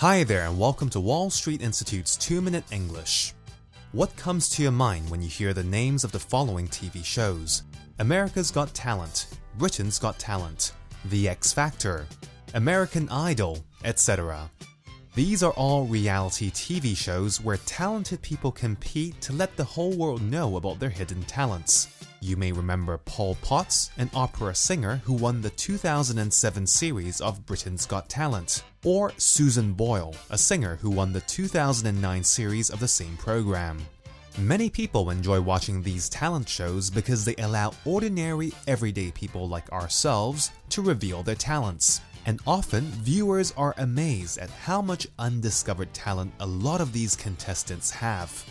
Hi there, and welcome to Wall Street Institute's 2 Minute English. What comes to your mind when you hear the names of the following TV shows? America's Got Talent, Britain's Got Talent, The X Factor, American Idol, etc. These are all reality TV shows where talented people compete to let the whole world know about their hidden talents. You may remember Paul Potts, an opera singer who won the 2007 series of Britain's Got Talent, or Susan Boyle, a singer who won the 2009 series of the same program. Many people enjoy watching these talent shows because they allow ordinary, everyday people like ourselves to reveal their talents. And often, viewers are amazed at how much undiscovered talent a lot of these contestants have.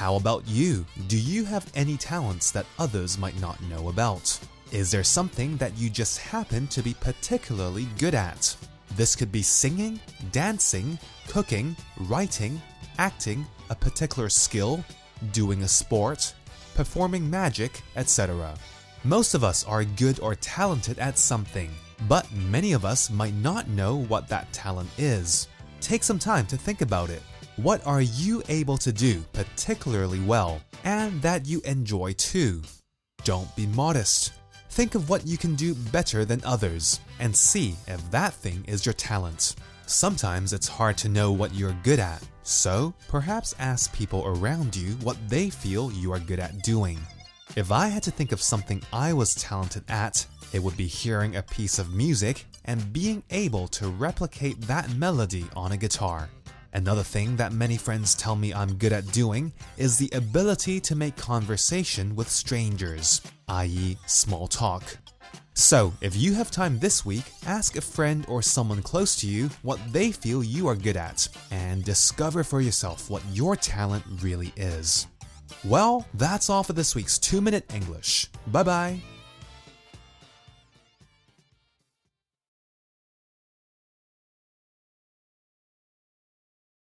How about you? Do you have any talents that others might not know about? Is there something that you just happen to be particularly good at? This could be singing, dancing, cooking, writing, acting, a particular skill, doing a sport, performing magic, etc. Most of us are good or talented at something, but many of us might not know what that talent is. Take some time to think about it. What are you able to do particularly well and that you enjoy too? Don't be modest. Think of what you can do better than others and see if that thing is your talent. Sometimes it's hard to know what you're good at, so perhaps ask people around you what they feel you are good at doing. If I had to think of something I was talented at, it would be hearing a piece of music and being able to replicate that melody on a guitar. Another thing that many friends tell me I'm good at doing is the ability to make conversation with strangers, i.e., small talk. So, if you have time this week, ask a friend or someone close to you what they feel you are good at and discover for yourself what your talent really is. Well, that's all for this week's 2 Minute English. Bye bye.